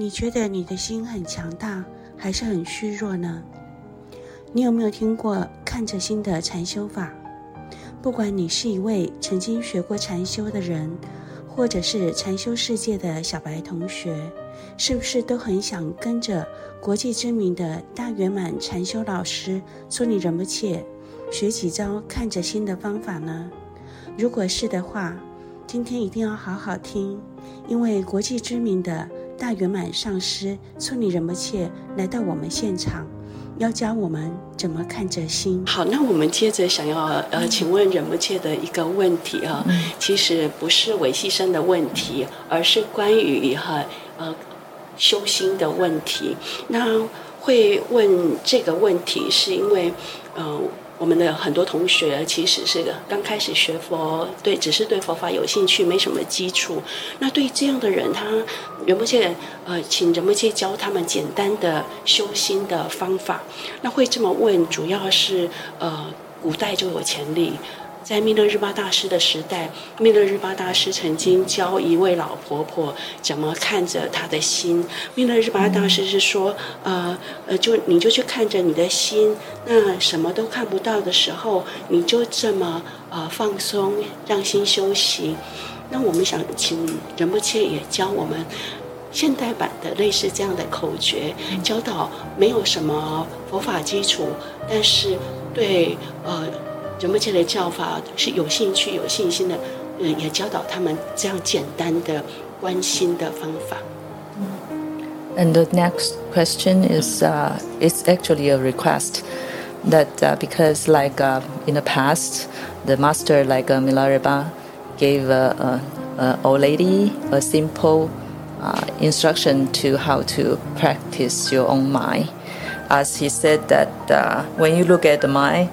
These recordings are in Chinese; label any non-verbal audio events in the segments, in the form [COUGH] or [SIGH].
你觉得你的心很强大，还是很虚弱呢？你有没有听过看着心的禅修法？不管你是一位曾经学过禅修的人，或者是禅修世界的小白同学，是不是都很想跟着国际知名的大圆满禅修老师说你仁波切学几招看着心的方法呢？如果是的话，今天一定要好好听，因为国际知名的大圆满上师村里仁波切来到我们现场。要教我们怎么看着心。好，那我们接着想要呃，请问仁波切的一个问题啊，其实不是维系生的问题，而是关于哈呃修心的问题。那会问这个问题，是因为呃。我们的很多同学其实是个刚开始学佛，对，只是对佛法有兴趣，没什么基础。那对这样的人，他仁波切呃，请仁波切教他们简单的修心的方法。那会这么问，主要是呃，古代就有潜力。在密勒日巴大师的时代，密勒日巴大师曾经教一位老婆婆怎么看着她的心。密勒日巴大师是说，呃呃，就你就去看着你的心，那什么都看不到的时候，你就这么呃放松，让心休息。那我们想请仁波切也教我们现代版的类似这样的口诀，教导没有什么佛法基础，但是对呃。仁波切的教法是有兴趣、有信心的，嗯，也教导他们这样简单的观心的方法。And the next question is, uh, it's actually a request that uh, because like uh, in the past, the master like uh, Milarepa gave a, a, a old lady a simple uh, instruction to how to practice your own mind. As he said that uh, when you look at the mind,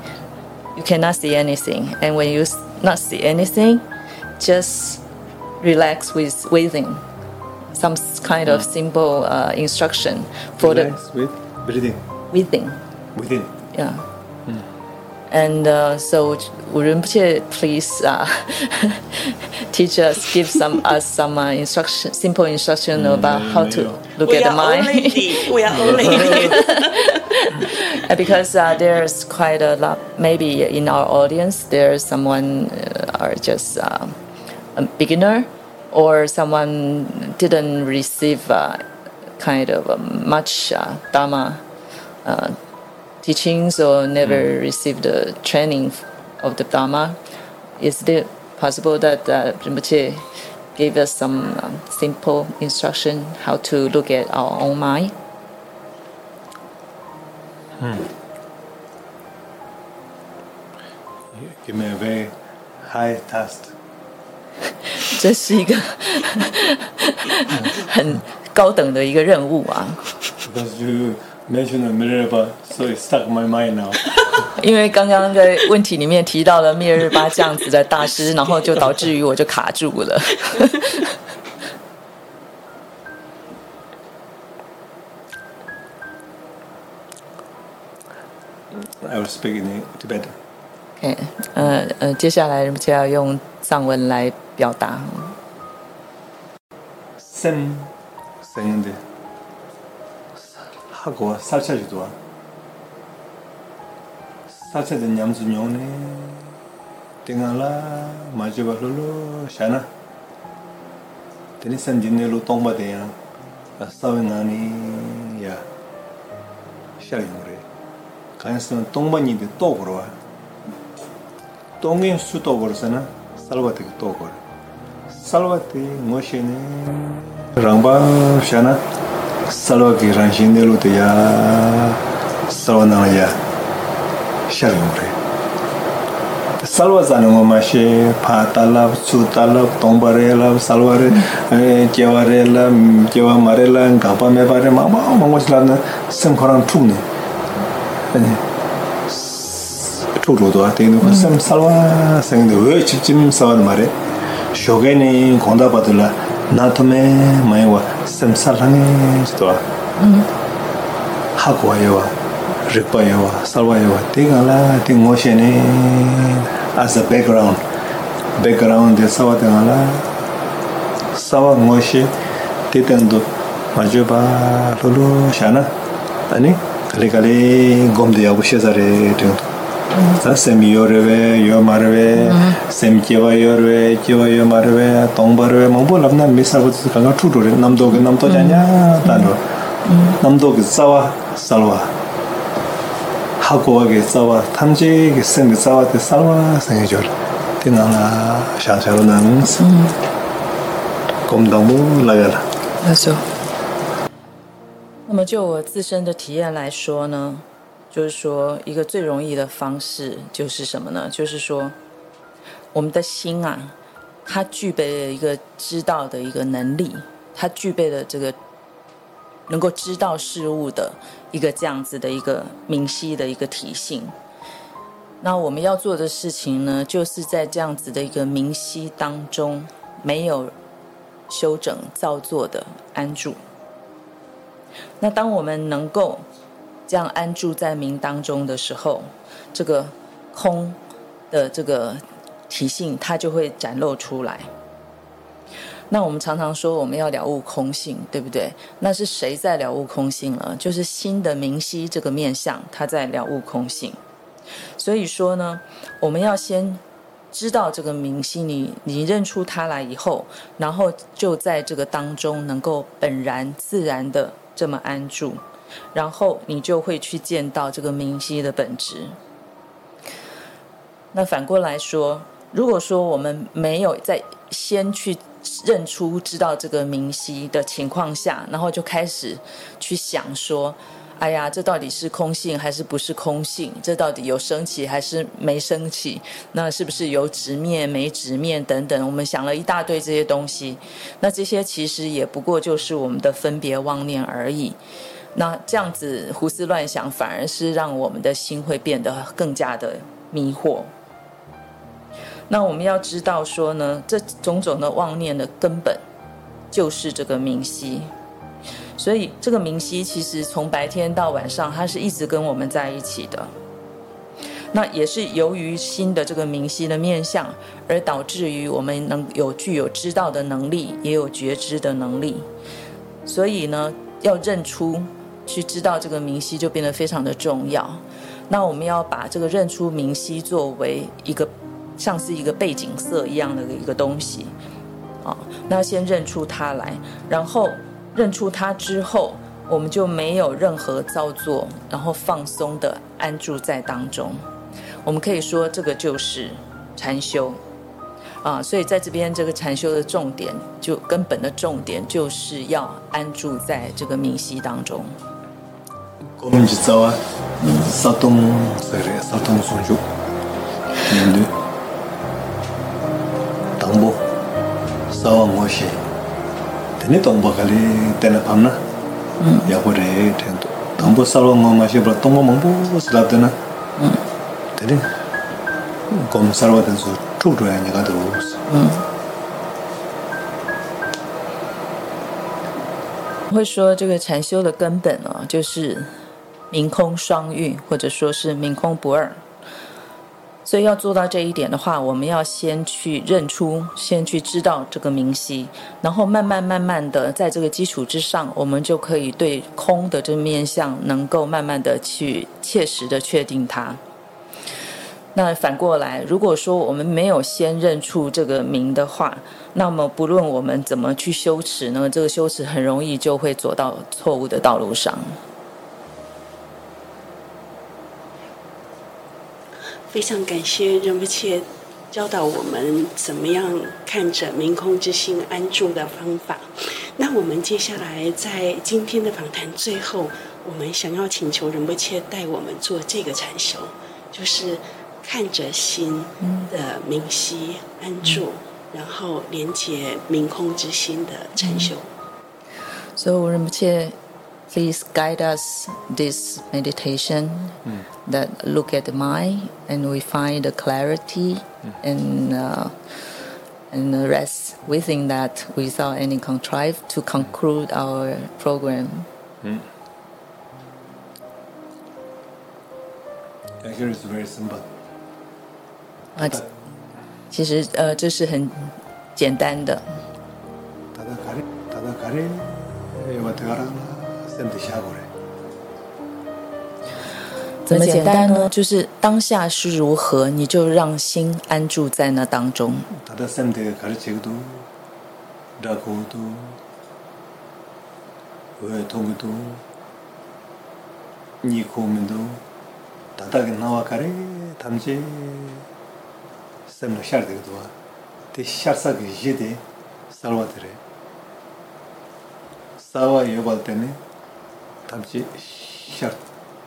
you cannot see anything. And when you not see anything, just relax with breathing. Some kind of simple uh, instruction for relax the with breathing. Breathing. Within. Yeah. Hmm. And uh, so, Rinpoche, please uh, [LAUGHS] teach us, give some us some uh, instruction, simple instruction mm, about how to look we at the mind. We are [LAUGHS] only because uh, there's quite a lot. Maybe in our audience, there's someone uh, are just uh, a beginner, or someone didn't receive uh, kind of uh, much uh, dharma teachings or never mm. received the training of the dharma. Is it possible that uh, Rinpoche gave us some um, simple instruction how to look at our own mind? Hmm. Give me a very high task. [LAUGHS] 这是一个很高等的一个任务啊。Because [LAUGHS] [LAUGHS] you mentioned Milarepa, so it stuck in my mind now. 因为刚刚在问题里面提到了密勒日巴这样子的大师，然后就导致于我就卡住了。I will speak in Tibetan. Okay，呃呃，接下来就要用藏文来表达。生生的， 하고살차지도와살차된냠수뇽네땡알라마지바로로샤나데니산진네로똥바데야사웨나니야샤링그래 가능성은 똥만이 또 걸어와. 똥의 수도 걸어서는 살바티 또 걸어. 살바티 뭐시네. 랑바 샤나 sarwa ki rangshin nilu tu ya sarwa nang ya shari ngore sarwa zana ngo ma she pa talab, tsu talab, tongpa re lab, sarwa re, eh, kewa re lab, kewa ma re lab, gapa me pa re ma ma ma ngo chilab na sem korang tuk ne. Tuk tuk tuwa, tengi nuku sem sarwa sengi nuku, we chip chim sarwa ma re. Shogay ni gonda patula nā tōme māi wā samsā rāngi chitwa hāk wā ya wā, rikpa ya wā, sarwa ya wā tī kā lā tī ngō she nē as a background. Background de sawa tī kā lā sawa ngō she tī tēndu mā chū bā lulu shā na anī kali kali gōm dī yā gu she sā rē tī ngō semi yorwe, yo marwe, semi kiwa yorwe, kiwa yo marwe, tong barwe, mungpo labna misa kutu kanga chutu re, namdo ke namdo janya tando, namdo ke tsawa salwa, hakuwa ke tsawa, tamche ke sem ke tsawa te salwa sange jor, te nana shangsharo nangs, komdangmu lagala. 那就，那么就我自身的体验来说呢。就是说一个最容易的方式就是什么呢？就是说我们的心啊，它具备了一个知道的一个能力，它具备了这个能够知道事物的。一个这样子的一个明晰的一个体性，那我们要做的事情呢，就是在这样子的一个明晰当中，没有修整造作的安住。那当我们能够这样安住在明当中的时候，这个空的这个体性，它就会展露出来。那我们常常说我们要了悟空性，对不对？那是谁在了悟空性了？就是心的明晰这个面相，他在了悟空性。所以说呢，我们要先知道这个明晰，你你认出它来以后，然后就在这个当中能够本然自然的这么安住，然后你就会去见到这个明晰的本质。那反过来说，如果说我们没有在先去。认出知道这个明晰的情况下，然后就开始去想说：“哎呀，这到底是空性还是不是空性？这到底有升起还是没升起？那是不是有直面没直面等等？”我们想了一大堆这些东西，那这些其实也不过就是我们的分别妄念而已。那这样子胡思乱想，反而是让我们的心会变得更加的迷惑。那我们要知道说呢，这种种的妄念的根本就是这个明晰，所以这个明晰其实从白天到晚上，它是一直跟我们在一起的。那也是由于心的这个明晰的面相，而导致于我们能有具有知道的能力，也有觉知的能力。所以呢，要认出去知道这个明晰，就变得非常的重要。那我们要把这个认出明晰作为一个。像是一个背景色一样的一个东西，啊，那先认出它来，然后认出它之后，我们就没有任何造作，然后放松的安住在当中。我们可以说这个就是禅修，啊，所以在这边这个禅修的重点，就根本的重点就是要安住在这个明晰当中。嗯，沙东沙东松树，嗯。当波，沙瓦摩西，等你当波可以等了旁呢，也会来听到。当波沙瓦摩西不当波蒙波是哪的呢？等你，讲沙瓦的时候，住住人家都是。会说这个禅修的根本啊，就是明空双运，或者说是明空不二。所以要做到这一点的话，我们要先去认出，先去知道这个明晰，然后慢慢慢慢的在这个基础之上，我们就可以对空的这面相能够慢慢的去切实的确定它。那反过来，如果说我们没有先认出这个明的话，那么不论我们怎么去修持呢，这个修持很容易就会走到错误的道路上。非常感谢仁波切教导我们怎么样看着明空之心安住的方法。那我们接下来在今天的访谈最后，我们想要请求仁波切带我们做这个禅修，就是看着心的明晰安住，然后连接明空之心的禅修。所以仁波切。Please guide us this meditation mm. that look at the mind and we find the clarity mm. and uh, and rest within that without any contrive to conclude our program. Mm. Actually, it's very simple. 啊，其实呃，这是很简单的。 怎么简单呢？就是当下是如何，你就让心安住在那当中。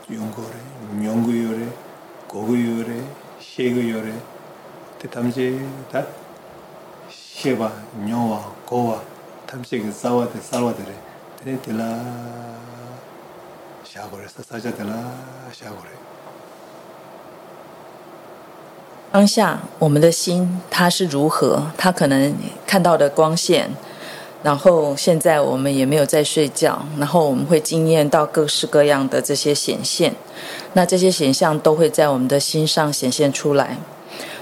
用过嘞，用过有嘞，过过有嘞，写过有嘞，这他们这他写吧，用啊，过啊，他们这个烧啊的烧啊的嘞，这的啦，下过来，啥叫的啦，下过来。当下我们的心它是如何？它可能看到的光线。然后现在我们也没有在睡觉，然后我们会经验到各式各样的这些显现，那这些显象都会在我们的心上显现出来。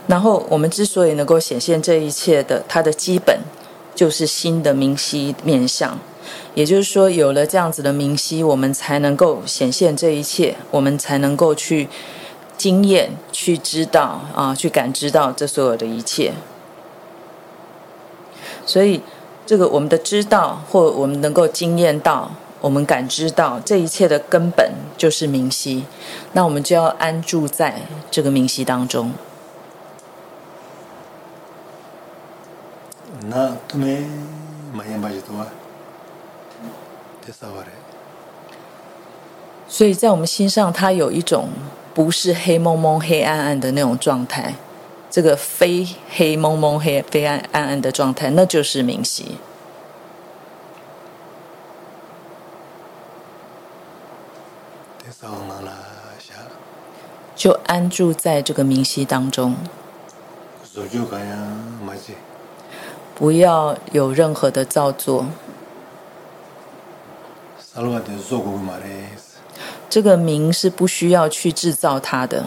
然后我们之所以能够显现这一切的，它的基本就是心的明晰面相，也就是说，有了这样子的明晰，我们才能够显现这一切，我们才能够去经验、去知道啊，去感知到这所有的一切。所以。这个我们的知道，或我们能够经验到，我们感知到这一切的根本就是明晰，那我们就要安住在这个明晰当中。那都没满眼白就多啊，这啥玩意？所以在我们心上，它有一种不是黑蒙蒙、黑暗暗的那种状态。这个非黑蒙蒙、黑非暗暗暗的状态，那就是明晰。就安住在这个明晰当中，不要有任何的造作。这个明是不需要去制造它的。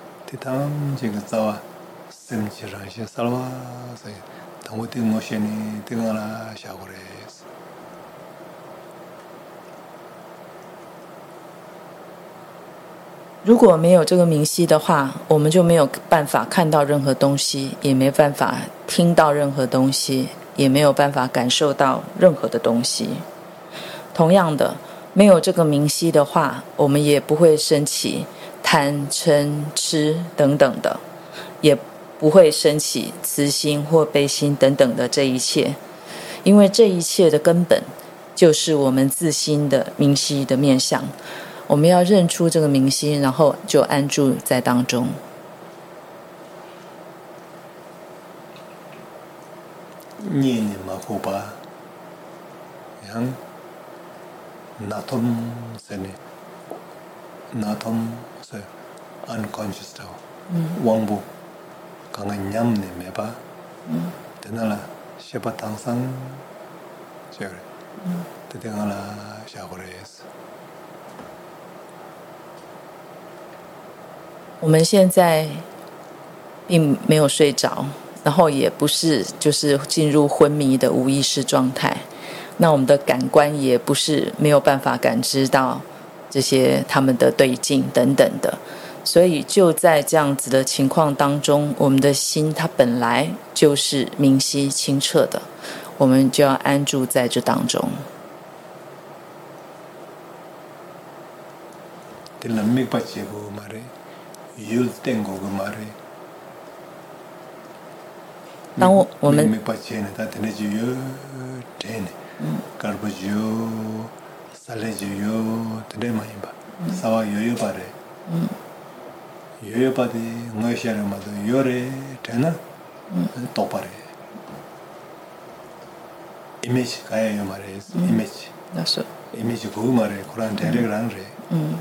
明。如果没有这个明晰的话，我们就没有办法看到任何东西，也没办法听到任何东西，也没有办法感受到任何的东西。同样的，没有这个明晰的话，我们也不会升起。贪嗔痴等等的，也不会升起慈心或悲心等等的这一切，因为这一切的根本就是我们自心的明晰的面相。我们要认出这个明晰，然后就安住在当中。念念嘛，好吧，像那通是呢，那通。Unconscious 的，忘不，刚刚念的没吧？等到了，学把唐僧，这个，等到了，下回来也是。我们现在并没有睡着，然后也不是就是进入昏迷的无意识状态，那我们的感官也不是没有办法感知到这些他们的对境等等的。所以就在这样子的情况当中，我们的心它本来就是明晰清澈的，我们就要安住在这当中。当我我们嗯。image，image？image，嗯。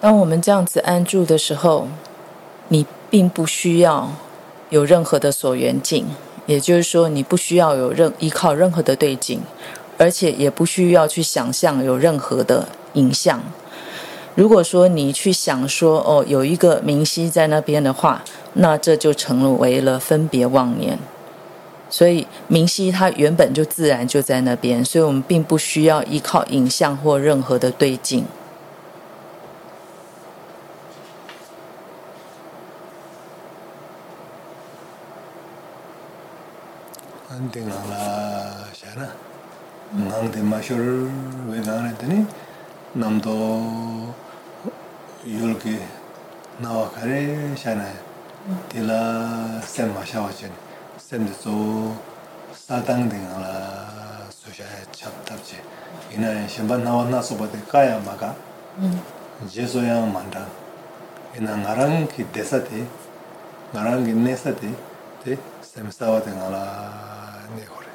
当我们这样子安住的时候，你并不需要有任何的所缘境，也就是说，你不需要有任依靠任何的对境，而且也不需要去想象有任何的影像。如果说你去想说哦，有一个明晰在那边的话，那这就成为了分别妄念。所以明晰它原本就自然就在那边，所以我们并不需要依靠影像或任何的对境。安定啦，啥呢？安定嘛，说为哪里的呢？namdo yulki nawa kare shanaya dila semma shawa chani semdi tso satang dinga la sushaya chap tabchi inaya shimba nawa nasoba de kaya maka jeso yang manda ina ngarang ki desa ti ngarang ki nesa ti ti semsawa dinga la ne kore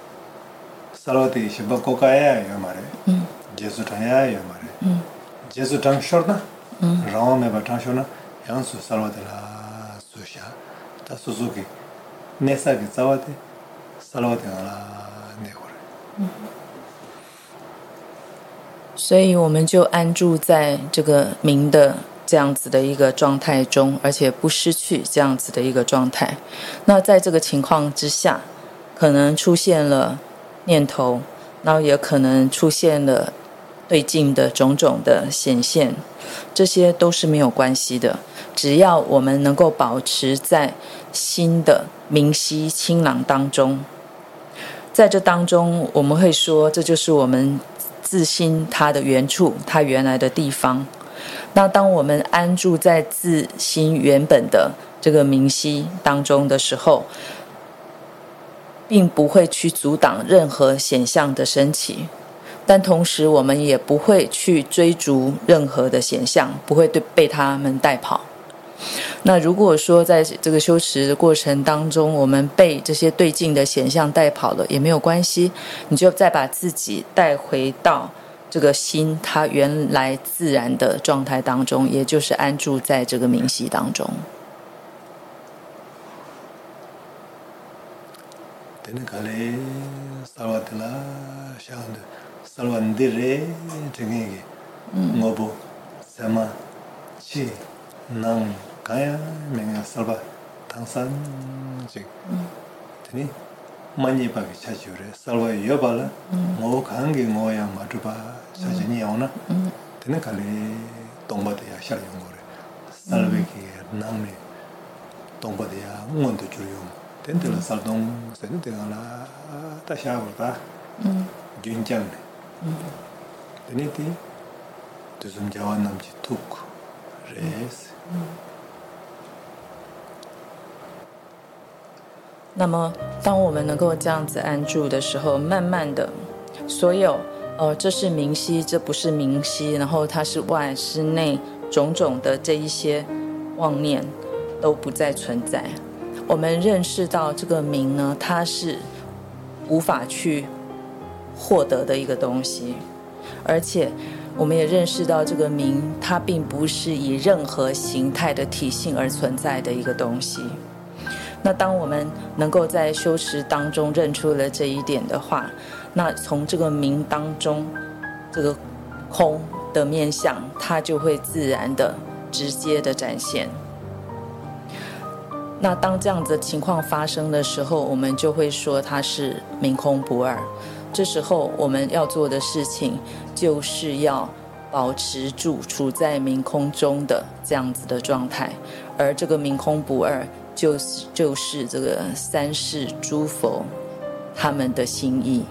sarwa ti shimba kokaya yo mare jesu ya ma re jesu shor na na 所以我们就安住在这个明的这样子的一个状态中，而且不失去这样子的一个状态。那在这个情况之下，可能出现了念头，然后也可能出现了对境的种种的显现。这些都是没有关系的，只要我们能够保持在心的明晰清朗当中，在这当中，我们会说，这就是我们自心它的原处，它原来的地方。那当我们安住在自心原本的这个明晰当中的时候，并不会去阻挡任何显象的升起。但同时，我们也不会去追逐任何的显象，不会对被他们带跑。那如果说在这个修持的过程当中，我们被这些对境的显象带跑了，也没有关系，你就再把自己带回到这个心它原来自然的状态当中，也就是安住在这个明晰当中。sarwa ndi re tingi ngobu sema chi nang kaya mingi sarwa tangsan chik tini manyi pagi chachi yore sarwa yoba la ngobu kangi ngobu ya madruba chachi ni yaona tini kali tongba de ya shar yungo re sarwa ki nang ni tongba de ya ngon tu chur yungo tini tila sardong sani tila la ta shaabar ta mm. gyun kyang ne 嗯。对不对？就是用这样的一个图，res。那么，当我们能够这样子安住的时候，慢慢的，所有，呃，这是明晰，这不是明晰，然后它是外，是内，种种的这一些妄念都不再存在。我们认识到这个明呢，它是无法去。获得的一个东西，而且我们也认识到这个名，它并不是以任何形态的体性而存在的一个东西。那当我们能够在修持当中认出了这一点的话，那从这个名当中，这个空的面相，它就会自然的、直接的展现。那当这样子情况发生的时候，我们就会说它是明空不二。这时候我们要做的事情，就是要保持住处在明空中的这样子的状态，而这个明空不二，就是就是这个三世诸佛他们的心意。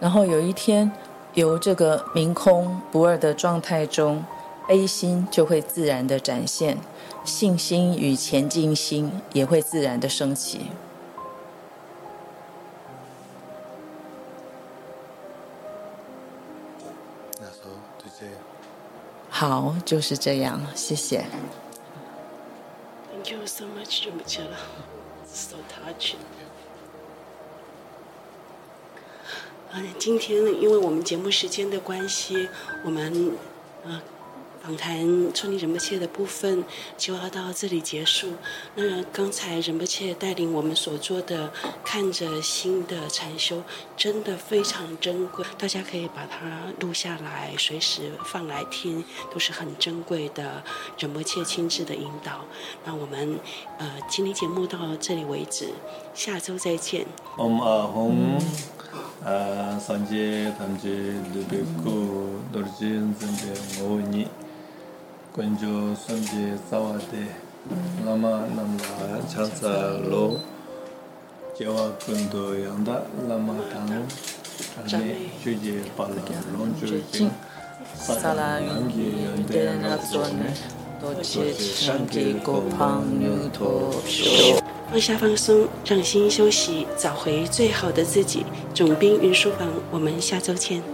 然后有一天，由这个明空不二的状态中，悲心就会自然的展现，信心与前进心也会自然的升起。好，就是这样，谢谢。Thank you so much，，so touching。嗯，今天因为我们节目时间的关系，我们呃。访谈村里仁波切的部分就要到这里结束。那刚才仁波切带领我们所做的看着心的禅修，真的非常珍贵，大家可以把它录下来，随时放来听，都是很珍贵的仁波切亲自的引导。那我们呃今天节目到这里为止，下周再见。Om Ahom，呃，sanje tamje dubeko dorje nzende ngoni konjo somje sawade lama namla chansa lo jewa kundo yanda lama tang tane chuje pala lonjo jing sala yungi yande napsone doche shanki gopang nyu to sho 放下放松让心休息找回最好的自己。总兵云书房我们下周见。